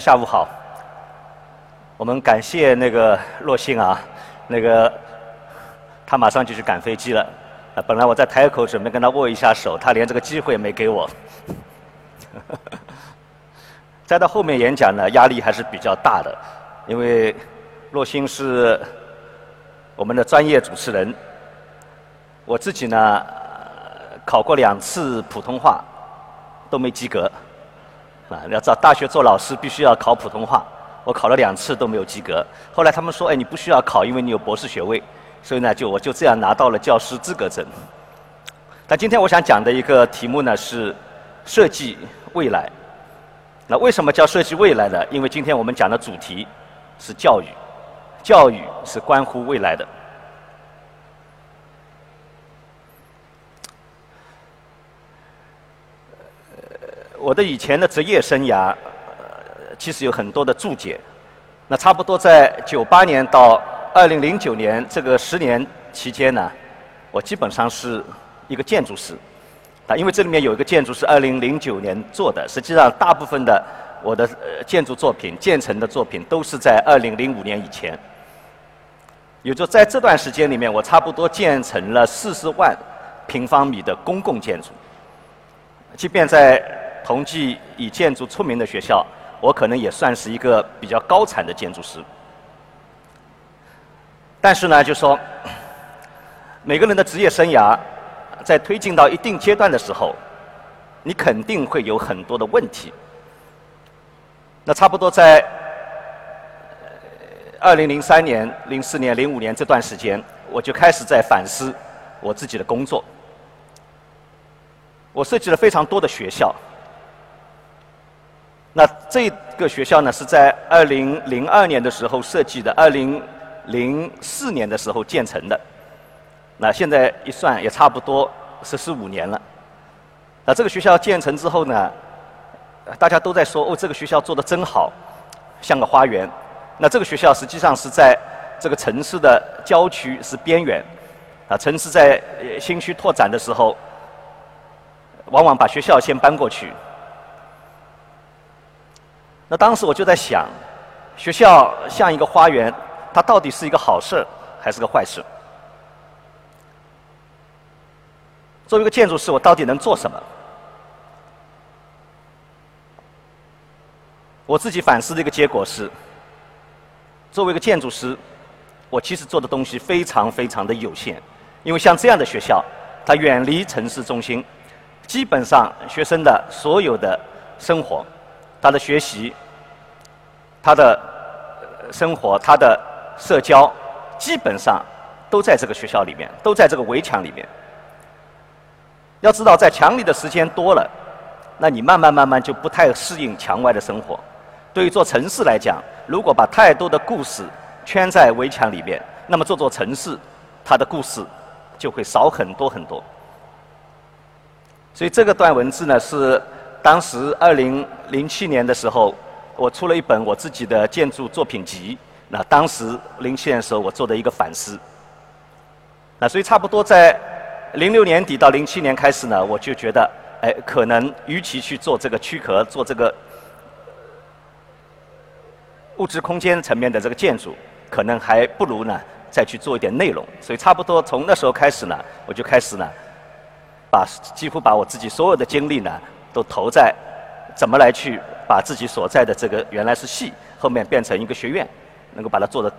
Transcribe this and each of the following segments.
下午好。我们感谢那个洛星啊，那个他马上就去赶飞机了。本来我在台口准备跟他握一下手，他连这个机会也没给我。再到后面演讲呢，压力还是比较大的，因为洛星是我们的专业主持人。我自己呢，考过两次普通话，都没及格。啊，要找大学做老师必须要考普通话，我考了两次都没有及格。后来他们说，哎，你不需要考，因为你有博士学位，所以呢，就我就这样拿到了教师资格证。但今天我想讲的一个题目呢是设计未来。那为什么叫设计未来呢？因为今天我们讲的主题是教育，教育是关乎未来的。我的以前的职业生涯，呃其实有很多的注解。那差不多在九八年到二零零九年这个十年期间呢，我基本上是一个建筑师。啊，因为这里面有一个建筑是二零零九年做的，实际上大部分的我的建筑作品、建成的作品都是在二零零五年以前。也就在这段时间里面，我差不多建成了四十万平方米的公共建筑。即便在同济以建筑出名的学校，我可能也算是一个比较高产的建筑师。但是呢，就说每个人的职业生涯在推进到一定阶段的时候，你肯定会有很多的问题。那差不多在二零零三年、零四年、零五年这段时间，我就开始在反思我自己的工作。我设计了非常多的学校。那这个学校呢，是在二零零二年的时候设计的，二零零四年的时候建成的。那现在一算，也差不多十四五年了。那这个学校建成之后呢，大家都在说：“哦，这个学校做的真好，像个花园。”那这个学校实际上是在这个城市的郊区，是边缘。啊，城市在新区拓展的时候，往往把学校先搬过去。那当时我就在想，学校像一个花园，它到底是一个好事还是个坏事？作为一个建筑师，我到底能做什么？我自己反思的一个结果是，作为一个建筑师，我其实做的东西非常非常的有限，因为像这样的学校，它远离城市中心，基本上学生的所有的生活。他的学习、他的生活、他的社交，基本上都在这个学校里面，都在这个围墙里面。要知道，在墙里的时间多了，那你慢慢慢慢就不太适应墙外的生活。对于做城市来讲，如果把太多的故事圈在围墙里面，那么这座城市它的故事就会少很多很多。所以这个段文字呢是。当时二零零七年的时候，我出了一本我自己的建筑作品集。那当时零七年的时候，我做的一个反思。那所以差不多在零六年底到零七年开始呢，我就觉得，哎，可能与其去做这个躯壳，做这个物质空间层面的这个建筑，可能还不如呢再去做一点内容。所以差不多从那时候开始呢，我就开始呢，把几乎把我自己所有的精力呢。都投在怎么来去把自己所在的这个原来是系，后面变成一个学院，能够把它做的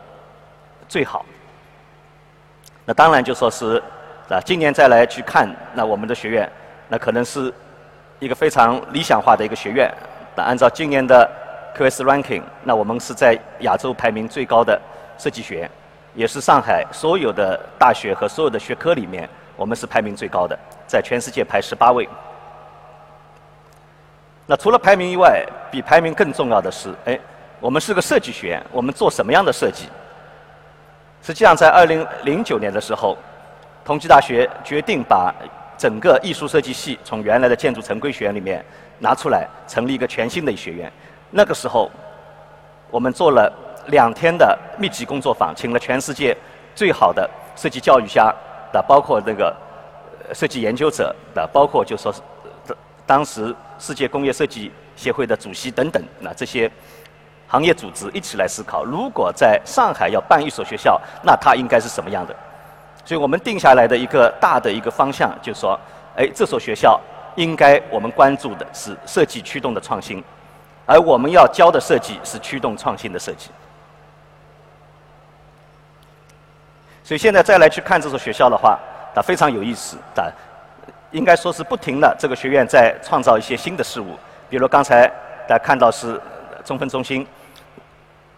最好。那当然就说是啊，今年再来去看那我们的学院，那可能是一个非常理想化的一个学院。那按照今年的 QS Ranking，那我们是在亚洲排名最高的设计学院，也是上海所有的大学和所有的学科里面，我们是排名最高的，在全世界排十八位。那除了排名以外，比排名更重要的是，哎，我们是个设计学院，我们做什么样的设计？实际上，在二零零九年的时候，同济大学决定把整个艺术设计系从原来的建筑城规学院里面拿出来，成立一个全新的学院。那个时候，我们做了两天的密集工作坊，请了全世界最好的设计教育家的，包括那个设计研究者的，包括就说是当时。世界工业设计协会的主席等等，那这些行业组织一起来思考，如果在上海要办一所学校，那它应该是什么样的？所以我们定下来的一个大的一个方向，就是说，哎，这所学校应该我们关注的是设计驱动的创新，而我们要教的设计是驱动创新的设计。所以现在再来去看这所学校的话，它非常有意思，啊，应该说是不停的这个学院在创造一些新的事物，比如刚才大家看到是中分中心。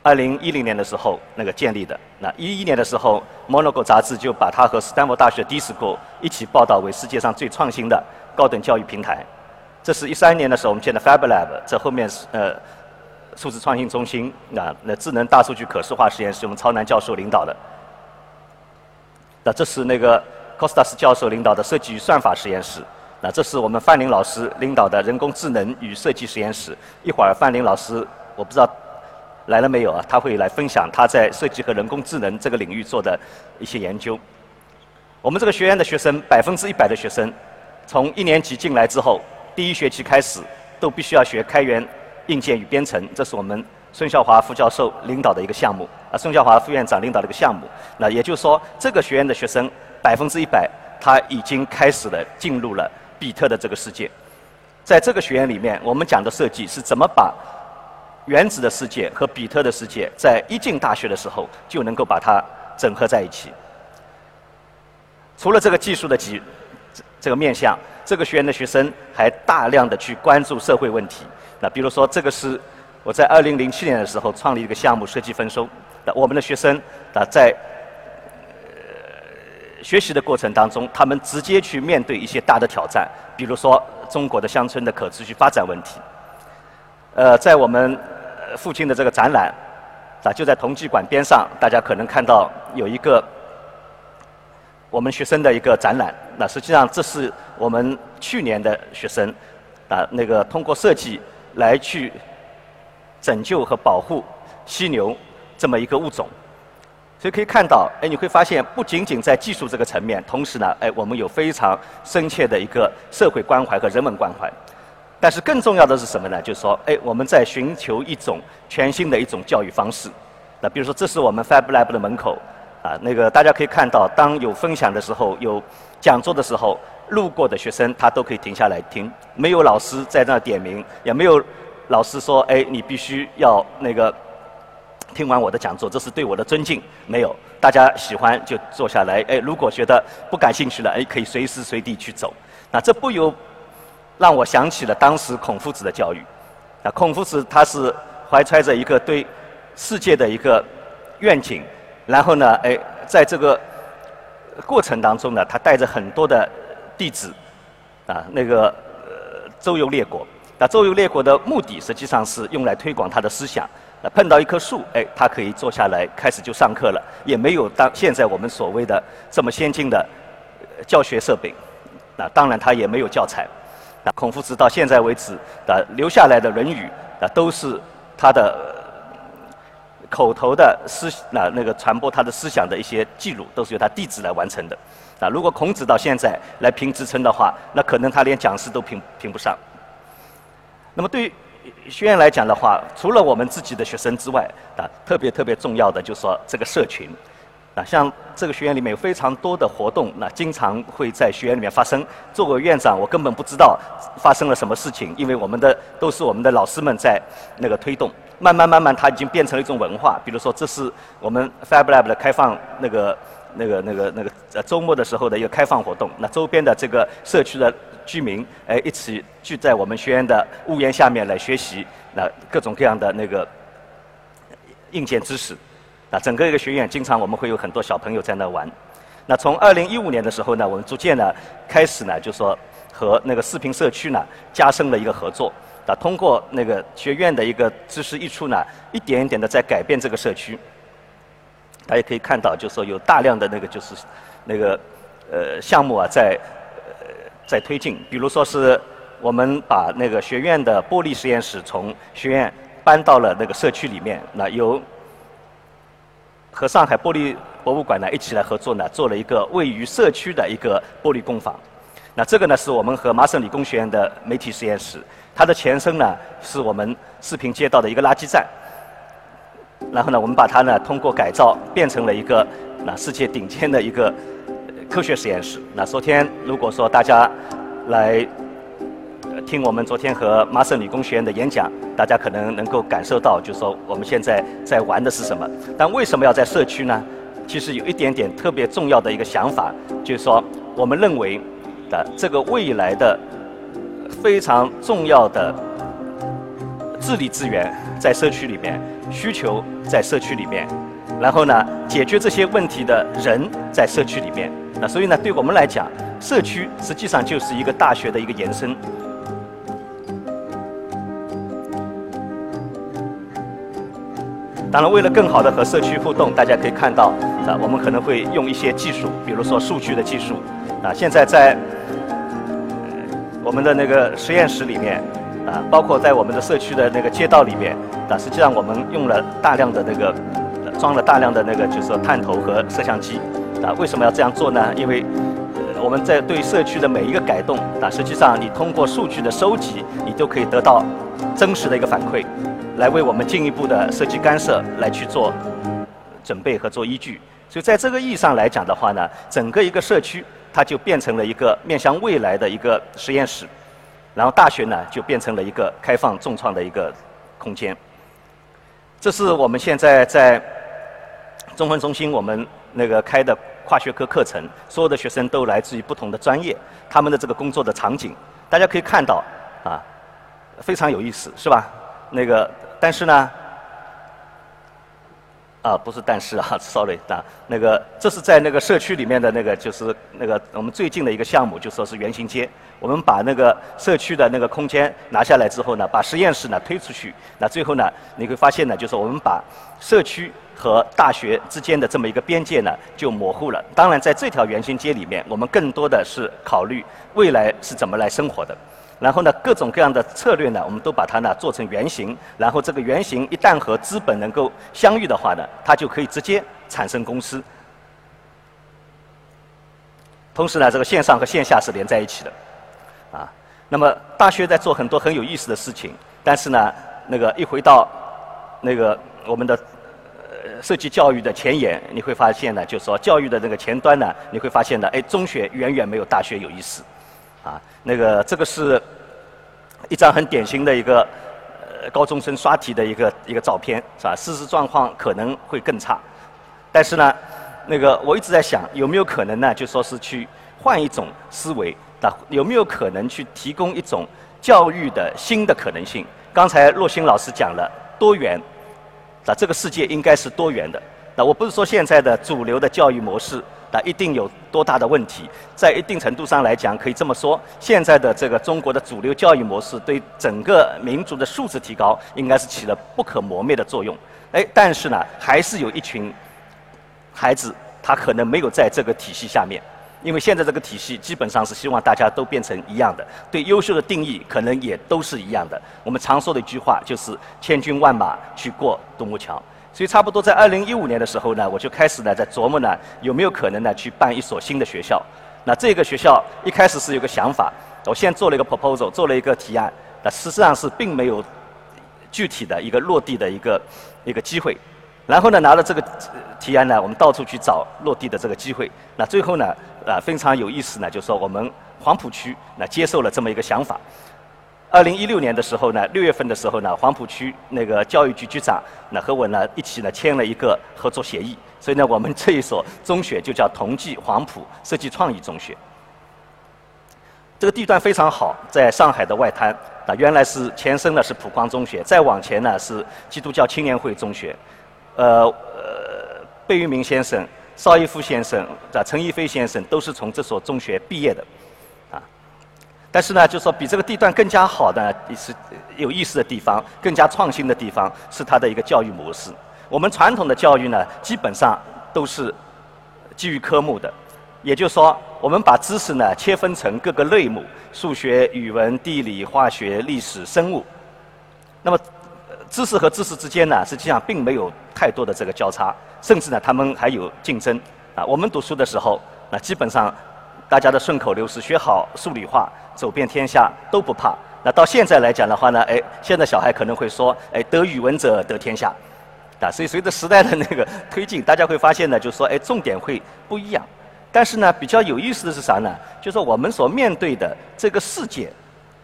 二零一零年的时候，那个建立的。那一一年的时候，《Monaco》杂志就把它和斯坦福大学 DISCO 一起报道为世界上最创新的高等教育平台。这是一三年的时候，我们建的 FabLab，这后面是呃数字创新中心，那那智能大数据可视化实验室，我们超南教授领导的。那这是那个 Costas 教授领导的设计与算法实验室。那这是我们范林老师领导的人工智能与设计实验室。一会儿范林老师，我不知道。来了没有啊？他会来分享他在设计和人工智能这个领域做的一些研究。我们这个学院的学生，百分之一百的学生，从一年级进来之后，第一学期开始都必须要学开源硬件与编程。这是我们孙孝华副教授领导的一个项目，啊，孙孝华副院长领导的一个项目。那也就是说，这个学院的学生百分之一百，他已经开始了进入了比特的这个世界。在这个学院里面，我们讲的设计是怎么把原子的世界和比特的世界，在一进大学的时候就能够把它整合在一起。除了这个技术的几这个面向，这个学院的学生还大量的去关注社会问题。那比如说，这个是我在二零零七年的时候创立一个项目——设计丰收。那我们的学生啊，在学习的过程当中，他们直接去面对一些大的挑战，比如说中国的乡村的可持续发展问题。呃，在我们附近的这个展览啊，就在同济馆边上，大家可能看到有一个我们学生的一个展览。那实际上这是我们去年的学生啊，那个通过设计来去拯救和保护犀牛这么一个物种。所以可以看到，哎，你会发现不仅仅在技术这个层面，同时呢，哎，我们有非常深切的一个社会关怀和人文关怀。但是更重要的是什么呢？就是说，哎，我们在寻求一种全新的一种教育方式。那比如说，这是我们 FabLab 的门口，啊，那个大家可以看到，当有分享的时候，有讲座的时候，路过的学生他都可以停下来听，没有老师在那点名，也没有老师说，哎，你必须要那个听完我的讲座，这是对我的尊敬。没有，大家喜欢就坐下来，哎，如果觉得不感兴趣了，哎，可以随时随地去走。那这不由让我想起了当时孔夫子的教育，啊，孔夫子他是怀揣着一个对世界的一个愿景，然后呢，哎，在这个过程当中呢，他带着很多的弟子，啊，那个呃周游列国，那周游列国的目的实际上是用来推广他的思想。碰到一棵树，哎，他可以坐下来开始就上课了，也没有当现在我们所谓的这么先进的教学设备，那当然他也没有教材。那孔夫子到现在为止的留下来的《论语》那，都是他的口头的思那那个传播他的思想的一些记录，都是由他弟子来完成的。那，如果孔子到现在来评职称的话，那可能他连讲师都评评不上。那么对于学院来讲的话，除了我们自己的学生之外，啊，特别特别重要的就是说这个社群。啊，像这个学院里面有非常多的活动，那经常会在学院里面发生。作为院长，我根本不知道发生了什么事情，因为我们的都是我们的老师们在那个推动。慢慢慢慢，它已经变成了一种文化。比如说，这是我们 FabLab 的开放那个那个那个那个呃周末的时候的一个开放活动。那周边的这个社区的居民，哎，一起聚在我们学院的屋檐下面来学习那各种各样的那个硬件知识。那整个一个学院，经常我们会有很多小朋友在那玩。那从二零一五年的时候呢，我们逐渐呢开始呢，就说和那个视频社区呢加深了一个合作。那通过那个学院的一个知识溢出呢，一点一点的在改变这个社区。大家可以看到，就是说有大量的那个就是那个呃项目啊在呃在推进。比如说是我们把那个学院的玻璃实验室从学院搬到了那个社区里面，那有。和上海玻璃博物馆呢一起来合作呢，做了一个位于社区的一个玻璃工坊。那这个呢是我们和麻省理工学院的媒体实验室，它的前身呢是我们四平街道的一个垃圾站。然后呢，我们把它呢通过改造变成了一个那世界顶尖的一个科学实验室。那昨天如果说大家来听我们昨天和麻省理工学院的演讲，大家可能能够感受到，就是说我们现在在玩的是什么。但为什么要在社区呢？其实有一点点特别重要的一个想法，就是说我们认为的这个未来的非常重要的治理资源在社区里面，需求在社区里面，然后呢，解决这些问题的人在社区里面。那所以呢，对我们来讲，社区实际上就是一个大学的一个延伸。当然，为了更好的和社区互动，大家可以看到，啊，我们可能会用一些技术，比如说数据的技术，啊，现在在我们的那个实验室里面，啊，包括在我们的社区的那个街道里面，啊，实际上我们用了大量的那个装了大量的那个就是说探头和摄像机，啊，为什么要这样做呢？因为我们在对社区的每一个改动，啊，实际上你通过数据的收集，你都可以得到真实的一个反馈。来为我们进一步的设计干涉来去做准备和做依据，所以在这个意义上来讲的话呢，整个一个社区它就变成了一个面向未来的一个实验室，然后大学呢就变成了一个开放重创的一个空间。这是我们现在在中分中心我们那个开的跨学科课程，所有的学生都来自于不同的专业，他们的这个工作的场景，大家可以看到啊，非常有意思，是吧？那个。但是呢，啊，不是但是啊，sorry 啊，那个这是在那个社区里面的那个，就是那个我们最近的一个项目，就说是圆形街。我们把那个社区的那个空间拿下来之后呢，把实验室呢推出去，那最后呢，你会发现呢，就是我们把社区和大学之间的这么一个边界呢就模糊了。当然，在这条圆形街里面，我们更多的是考虑未来是怎么来生活的。然后呢，各种各样的策略呢，我们都把它呢做成原型。然后这个原型一旦和资本能够相遇的话呢，它就可以直接产生公司。同时呢，这个线上和线下是连在一起的，啊。那么大学在做很多很有意思的事情，但是呢，那个一回到那个我们的呃设计教育的前沿，你会发现呢，就是说教育的那个前端呢，你会发现呢，哎，中学远远没有大学有意思。啊，那个这个是一张很典型的一个呃高中生刷题的一个一个照片，是吧？事实状况可能会更差，但是呢，那个我一直在想，有没有可能呢？就说是去换一种思维，那有没有可能去提供一种教育的新的可能性？刚才洛星老师讲了多元，那这个世界应该是多元的。那我不是说现在的主流的教育模式。那一定有多大的问题？在一定程度上来讲，可以这么说：现在的这个中国的主流教育模式，对整个民族的素质提高，应该是起了不可磨灭的作用。哎，但是呢，还是有一群孩子，他可能没有在这个体系下面，因为现在这个体系基本上是希望大家都变成一样的，对优秀的定义可能也都是一样的。我们常说的一句话就是“千军万马去过独木桥”。所以差不多在二零一五年的时候呢，我就开始呢在琢磨呢有没有可能呢去办一所新的学校。那这个学校一开始是有个想法，我先做了一个 proposal，做了一个提案，那实际上是并没有具体的一个落地的一个一个机会。然后呢拿了这个提案呢，我们到处去找落地的这个机会。那最后呢啊非常有意思呢，就是说我们黄浦区那接受了这么一个想法。二零一六年的时候呢，六月份的时候呢，黄浦区那个教育局局长那和我呢一起呢签了一个合作协议，所以呢，我们这一所中学就叫同济黄浦设计创意中学。这个地段非常好，在上海的外滩。啊，原来是前身呢是普光中学，再往前呢是基督教青年会中学。呃呃，贝聿铭先生、邵逸夫先生、啊陈逸飞先生都是从这所中学毕业的。但是呢，就是说比这个地段更加好的是有意思的地方，更加创新的地方是它的一个教育模式。我们传统的教育呢，基本上都是基于科目的，也就是说，我们把知识呢切分成各个类目：数学、语文、地理、化学、历史、生物。那么，知识和知识之间呢，实际上并没有太多的这个交叉，甚至呢，他们还有竞争。啊，我们读书的时候，那基本上。大家的顺口溜是学好数理化，走遍天下都不怕。那到现在来讲的话呢，哎，现在小孩可能会说，哎，得语文者得天下，啊，所以随着时代的那个推进，大家会发现呢，就是说，哎，重点会不一样。但是呢，比较有意思的是啥呢？就是说我们所面对的这个世界，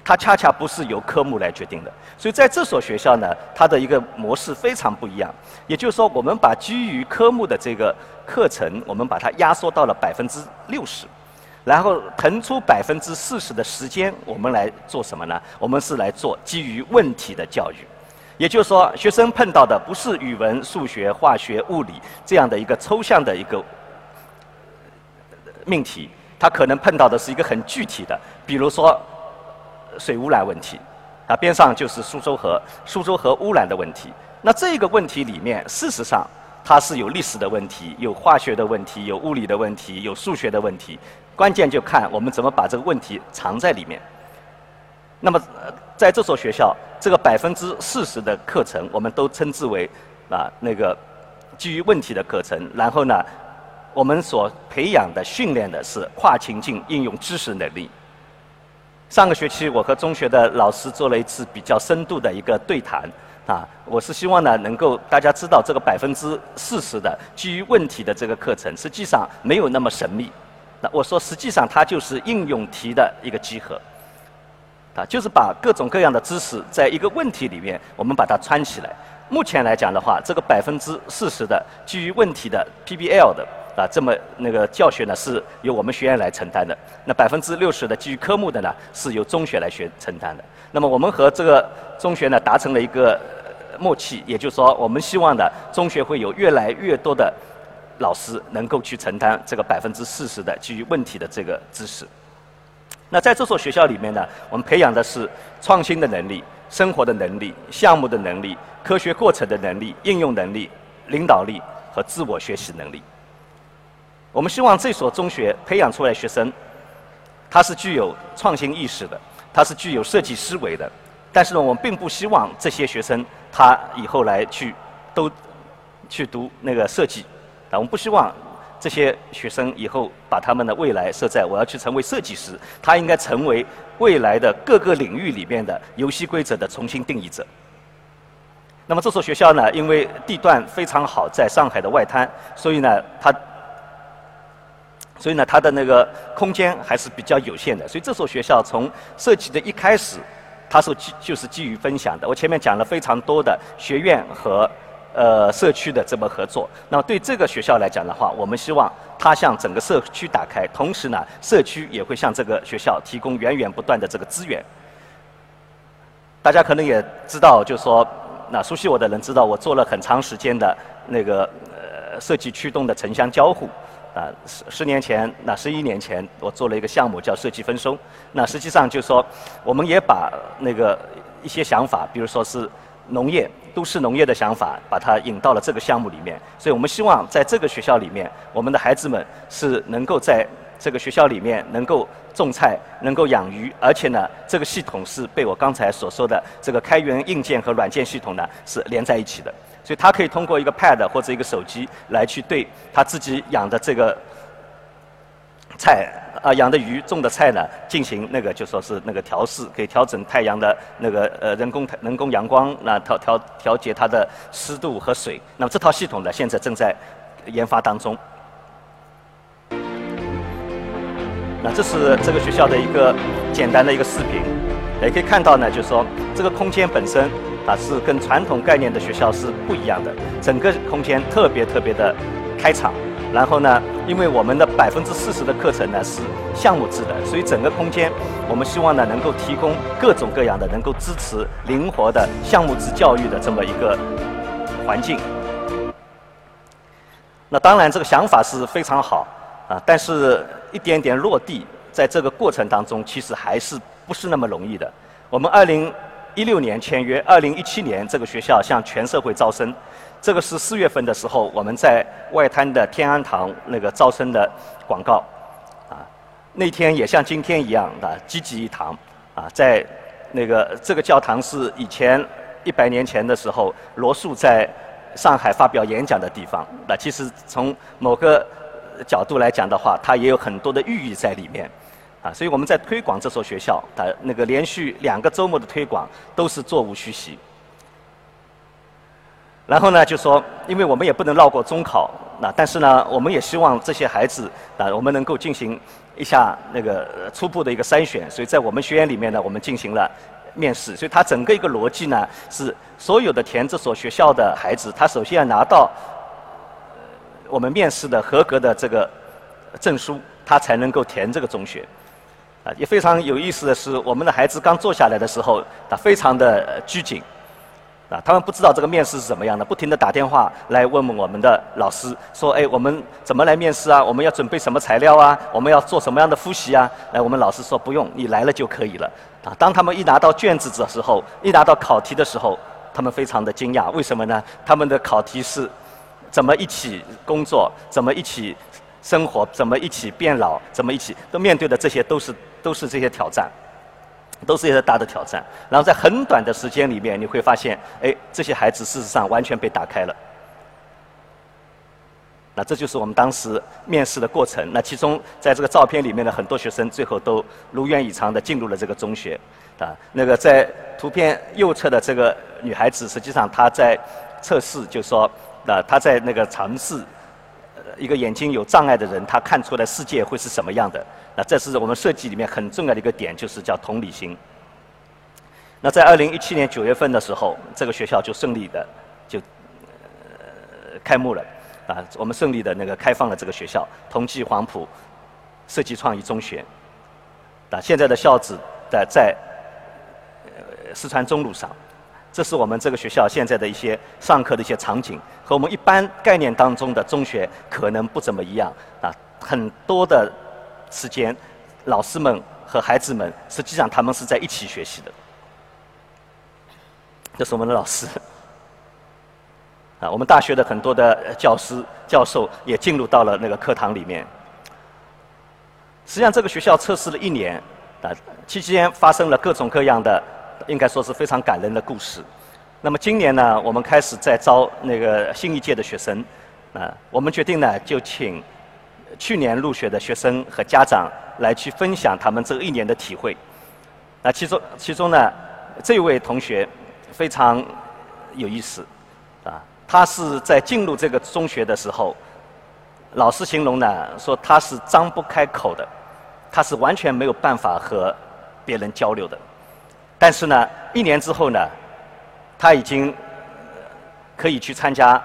它恰恰不是由科目来决定的。所以在这所学校呢，它的一个模式非常不一样。也就是说，我们把基于科目的这个课程，我们把它压缩到了百分之六十，然后腾出百分之四十的时间，我们来做什么呢？我们是来做基于问题的教育。也就是说，学生碰到的不是语文、数学、化学、物理这样的一个抽象的一个。命题，他可能碰到的是一个很具体的，比如说水污染问题，啊，边上就是苏州河，苏州河污染的问题。那这个问题里面，事实上它是有历史的问题，有化学的问题，有物理的问题，有数学的问题。关键就看我们怎么把这个问题藏在里面。那么，在这所学校，这个百分之四十的课程，我们都称之为啊那个基于问题的课程。然后呢？我们所培养的、训练的是跨情境应用知识能力。上个学期，我和中学的老师做了一次比较深度的一个对谈，啊，我是希望呢，能够大家知道这个百分之四十的基于问题的这个课程，实际上没有那么神秘。那我说，实际上它就是应用题的一个集合，啊，就是把各种各样的知识在一个问题里面，我们把它串起来。目前来讲的话，这个百分之四十的基于问题的 PBL 的。啊，这么那个教学呢是由我们学院来承担的。那百分之六十的基于科目的呢是由中学来学承担的。那么我们和这个中学呢达成了一个默契，也就是说，我们希望呢中学会有越来越多的老师能够去承担这个百分之四十的基于问题的这个知识。那在这所学校里面呢，我们培养的是创新的能力、生活的能力、项目的能力、科学过程的能力、应用能力、领导力和自我学习能力。我们希望这所中学培养出来学生，他是具有创新意识的，他是具有设计思维的。但是呢，我们并不希望这些学生他以后来去都去读那个设计。啊，我们不希望这些学生以后把他们的未来设在我要去成为设计师，他应该成为未来的各个领域里面的游戏规则的重新定义者。那么这所学校呢，因为地段非常好，在上海的外滩，所以呢，它。所以呢，它的那个空间还是比较有限的。所以这所学校从设计的一开始，它是基就是基于分享的。我前面讲了非常多的学院和呃社区的这么合作。那么对这个学校来讲的话，我们希望它向整个社区打开，同时呢，社区也会向这个学校提供源源不断的这个资源。大家可能也知道，就是说，那熟悉我的人知道，我做了很长时间的那个呃设计驱动的城乡交互。啊，十十年前，那十一年前，我做了一个项目叫设计分收。那实际上就是说，我们也把那个一些想法，比如说是农业、都市农业的想法，把它引到了这个项目里面。所以我们希望在这个学校里面，我们的孩子们是能够在这个学校里面能够种菜、能够养鱼，而且呢，这个系统是被我刚才所说的这个开源硬件和软件系统呢是连在一起的。所以他可以通过一个 Pad 或者一个手机来去对他自己养的这个菜啊养的鱼种的菜呢进行那个就说是那个调试，可以调整太阳的那个呃人工人工阳光，那调调调节它的湿度和水。那么这套系统呢现在正在研发当中。那这是这个学校的一个简单的一个视频，也可以看到呢，就是说这个空间本身。啊，是跟传统概念的学校是不一样的。整个空间特别特别的开敞，然后呢，因为我们的百分之四十的课程呢是项目制的，所以整个空间我们希望呢能够提供各种各样的能够支持灵活的项目制教育的这么一个环境。那当然，这个想法是非常好啊，但是一点点落地，在这个过程当中，其实还是不是那么容易的。我们二零。一六年签约，二零一七年这个学校向全社会招生，这个是四月份的时候我们在外滩的天安堂那个招生的广告，啊，那天也像今天一样的济济一堂，啊，在那个这个教堂是以前一百年前的时候罗素在上海发表演讲的地方，那其实从某个角度来讲的话，它也有很多的寓意在里面，啊，所以我们在推广这所学校，啊，那个连续两个周末的推广都是座无虚席。然后呢，就说，因为我们也不能绕过中考，那但是呢，我们也希望这些孩子，啊，我们能够进行一下那个初步的一个筛选，所以在我们学院里面呢，我们进行了面试，所以它整个一个逻辑呢，是所有的填这所学校的孩子，他首先要拿到我们面试的合格的这个证书，他才能够填这个中学。啊，也非常有意思的是，我们的孩子刚坐下来的时候，他非常的拘谨。啊，他们不知道这个面试是怎么样的，不停地打电话来问问我们的老师，说：“哎，我们怎么来面试啊？我们要准备什么材料啊？我们要做什么样的复习啊？”哎，我们老师说：“不用，你来了就可以了。”啊，当他们一拿到卷子的时候，一拿到考题的时候，他们非常的惊讶，为什么呢？他们的考题是怎么一起工作，怎么一起生活，怎么一起变老，怎么一起都面对的这些都是都是这些挑战。都是一些大的挑战，然后在很短的时间里面，你会发现，哎，这些孩子事实上完全被打开了。那这就是我们当时面试的过程。那其中，在这个照片里面的很多学生，最后都如愿以偿的进入了这个中学。啊，那个在图片右侧的这个女孩子，实际上她在测试，就说，啊，她在那个尝试，一个眼睛有障碍的人，他看出来世界会是什么样的。那这是我们设计里面很重要的一个点，就是叫同理心。那在二零一七年九月份的时候，这个学校就顺利的就呃开幕了，啊，我们顺利的那个开放了这个学校——同济黄埔设计创意中学。啊，现在的校址在在四川中路上，这是我们这个学校现在的一些上课的一些场景，和我们一般概念当中的中学可能不怎么一样啊，很多的。时间，老师们和孩子们，实际上他们是在一起学习的。这是我们的老师，啊，我们大学的很多的教师、教授也进入到了那个课堂里面。实际上，这个学校测试了一年，啊，期间发生了各种各样的，应该说是非常感人的故事。那么今年呢，我们开始在招那个新一届的学生，啊，我们决定呢，就请。去年入学的学生和家长来去分享他们这一年的体会。那其中其中呢，这位同学非常有意思，啊，他是在进入这个中学的时候，老师形容呢说他是张不开口的，他是完全没有办法和别人交流的。但是呢，一年之后呢，他已经可以去参加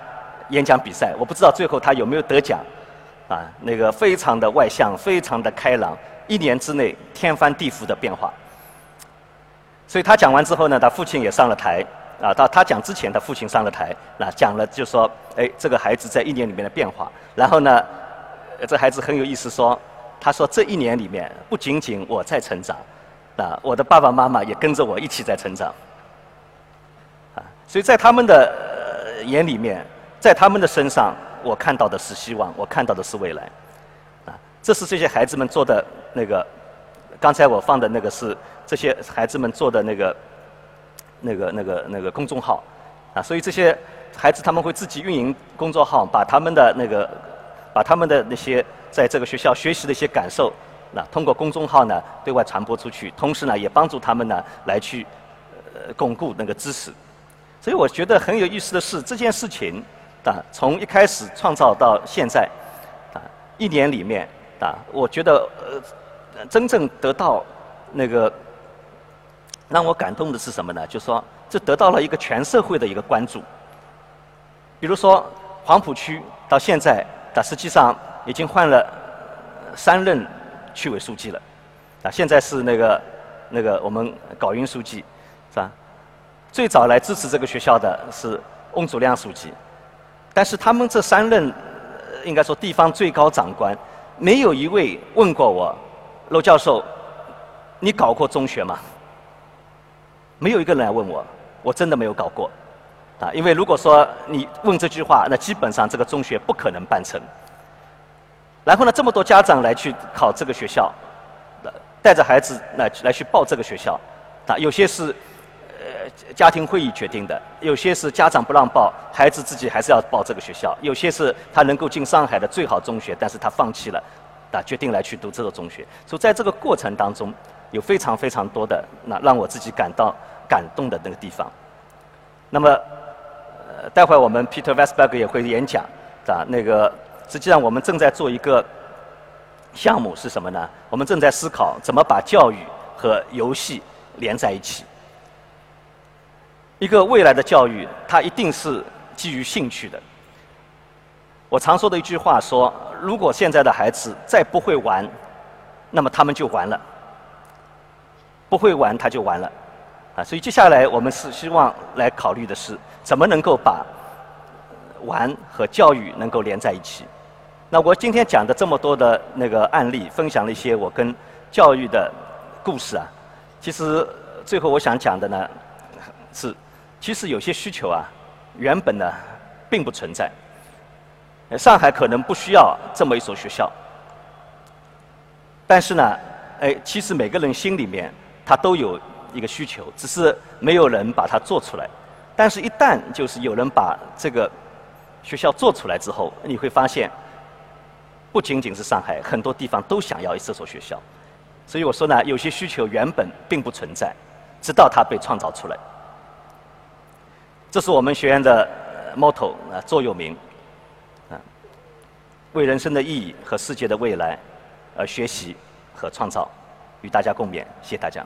演讲比赛。我不知道最后他有没有得奖。啊，那个非常的外向，非常的开朗，一年之内天翻地覆的变化。所以他讲完之后呢，他父亲也上了台，啊，到他讲之前，他父亲上了台，那讲了就说，哎，这个孩子在一年里面的变化。然后呢，这孩子很有意思说，他说这一年里面不仅仅我在成长，啊，我的爸爸妈妈也跟着我一起在成长。啊，所以在他们的眼里面，在他们的身上。我看到的是希望，我看到的是未来，啊，这是这些孩子们做的那个，刚才我放的那个是这些孩子们做的那个，那个那个那个公众号，啊，所以这些孩子他们会自己运营公众号，把他们的那个，把他们的那些在这个学校学习的一些感受，那通过公众号呢对外传播出去，同时呢也帮助他们呢来去呃巩固那个知识，所以我觉得很有意思的是这件事情。啊，从一开始创造到现在，啊，一年里面，啊，我觉得呃，真正得到那个让我感动的是什么呢？就是说，这得到了一个全社会的一个关注。比如说，黄浦区到现在，啊，实际上已经换了三任区委书记了，啊，现在是那个那个我们搞云书记，是吧？最早来支持这个学校的是翁祖亮书记。但是他们这三任，应该说地方最高长官，没有一位问过我，娄教授，你搞过中学吗？没有一个人来问我，我真的没有搞过，啊，因为如果说你问这句话，那基本上这个中学不可能办成。然后呢，这么多家长来去考这个学校，带着孩子来来去报这个学校，啊，有些是家庭会议决定的，有些是家长不让报，孩子自己还是要报这个学校，有些是他能够进上海的最好中学，但是他放弃了，啊，决定来去读这个中学。所以在这个过程当中，有非常非常多的那让我自己感到感动的那个地方。那么，呃，待会儿我们 Peter Westberg 也会演讲，啊，那个实际上我们正在做一个项目是什么呢？我们正在思考怎么把教育和游戏连在一起。一个未来的教育，它一定是基于兴趣的。我常说的一句话说：如果现在的孩子再不会玩，那么他们就完了。不会玩，他就完了。啊，所以接下来我们是希望来考虑的是，怎么能够把玩和教育能够连在一起。那我今天讲的这么多的那个案例，分享了一些我跟教育的故事啊。其实最后我想讲的呢，是。其实有些需求啊，原本呢并不存在。上海可能不需要这么一所学校，但是呢，哎，其实每个人心里面他都有一个需求，只是没有人把它做出来。但是，一旦就是有人把这个学校做出来之后，你会发现，不仅仅是上海，很多地方都想要这所学校。所以我说呢，有些需求原本并不存在，直到它被创造出来。这是我们学院的 motto 啊，座右铭，啊，为人生的意义和世界的未来而学习和创造，与大家共勉，谢谢大家。